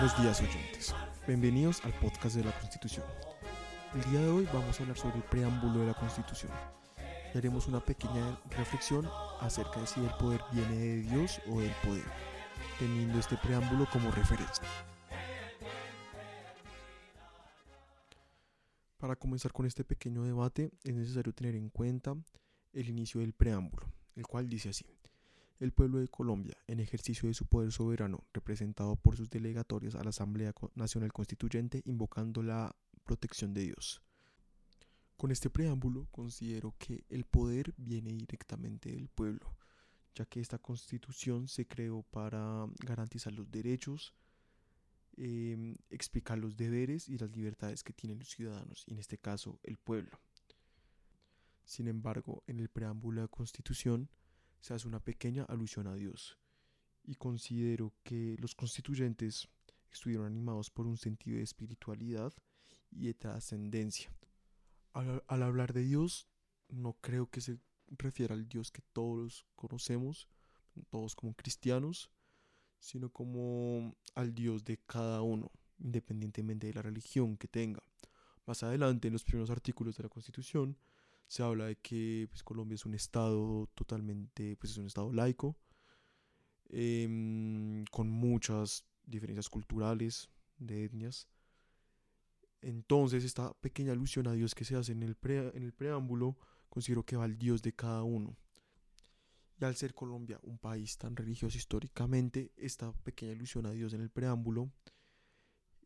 Buenos días oyentes, bienvenidos al podcast de la Constitución. El día de hoy vamos a hablar sobre el preámbulo de la Constitución y haremos una pequeña reflexión acerca de si el poder viene de Dios o del poder, teniendo este preámbulo como referencia. Para comenzar con este pequeño debate es necesario tener en cuenta el inicio del preámbulo, el cual dice así. El pueblo de Colombia, en ejercicio de su poder soberano, representado por sus delegatorios a la Asamblea Nacional Constituyente, invocando la protección de Dios. Con este preámbulo considero que el poder viene directamente del pueblo, ya que esta constitución se creó para garantizar los derechos, em, explicar los deberes y las libertades que tienen los ciudadanos, y en este caso el pueblo. Sin embargo, en el preámbulo de la constitución se hace una pequeña alusión a Dios, y considero que los constituyentes estuvieron animados por un sentido de espiritualidad y de trascendencia. Al, al, hablar de Dios, no creo que se refiera al Dios que todos conocemos, todos como cristianos, sino como al Dios de cada uno, independientemente de la religión que tenga. Más adelante, en los primeros artículos de la Constitución, se habla de que pues, Colombia es un estado totalmente, pues es un estado laico, eh, con muchas diferencias culturales, de etnias. Entonces, esta pequeña alusión a Dios que se hace en el, pre, en el preámbulo, considero que va al Dios de cada uno. Y al ser Colombia un país tan religioso históricamente, esta pequeña alusión a Dios en el preámbulo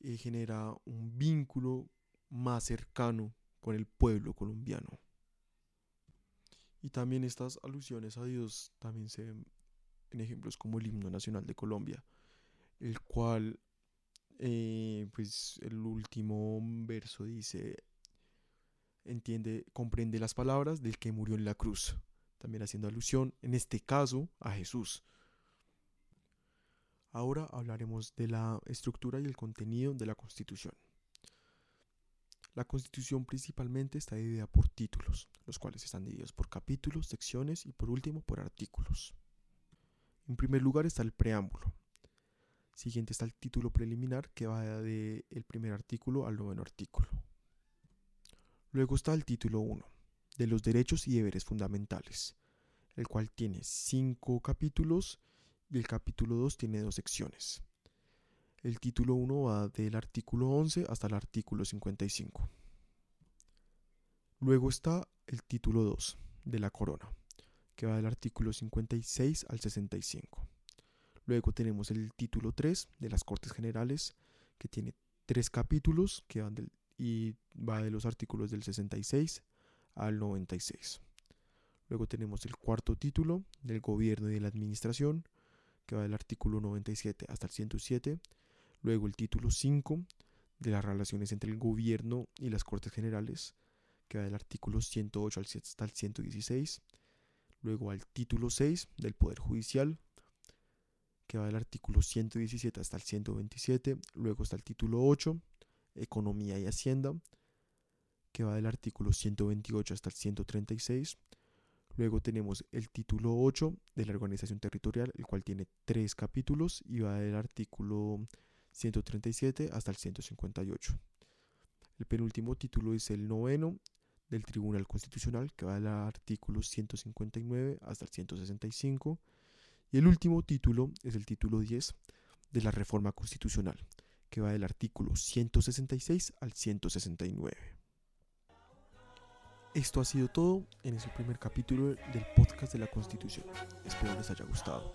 eh, genera un vínculo más cercano con el pueblo colombiano. Y también estas alusiones a Dios también se ven en ejemplos como el himno nacional de Colombia, el cual, eh, pues el último verso dice, entiende, comprende las palabras del que murió en la cruz, también haciendo alusión, en este caso, a Jesús. Ahora hablaremos de la estructura y el contenido de la Constitución. La Constitución principalmente está dividida por títulos, los cuales están divididos por capítulos, secciones y por último por artículos. En primer lugar está el preámbulo. Siguiente está el título preliminar que va del primer artículo al noveno artículo. Luego está el título 1, de los derechos y deberes fundamentales, el cual tiene cinco capítulos y el capítulo 2 tiene dos secciones. El título 1 va del artículo 11 hasta el artículo 55. Luego está el título 2 de la corona, que va del artículo 56 al 65. Luego tenemos el título 3 de las Cortes Generales, que tiene tres capítulos que van y va de los artículos del 66 al 96. Luego tenemos el cuarto título del Gobierno y de la Administración, que va del artículo 97 hasta el 107 Luego el título 5 de las relaciones entre el gobierno y las Cortes Generales, que va del artículo 108 hasta el 116. Luego al título 6 del Poder Judicial, que va del artículo 117 hasta el 127. Luego está el título 8, Economía y Hacienda, que va del artículo 128 hasta el 136. Luego tenemos el título 8 de la organización territorial, el cual tiene tres capítulos y va del artículo 137 hasta el 158. El penúltimo título es el noveno del Tribunal Constitucional, que va del artículo 159 hasta el 165. Y el último título es el título 10 de la Reforma Constitucional, que va del artículo 166 al 169. Esto ha sido todo en ese primer capítulo del podcast de la Constitución. Espero les haya gustado.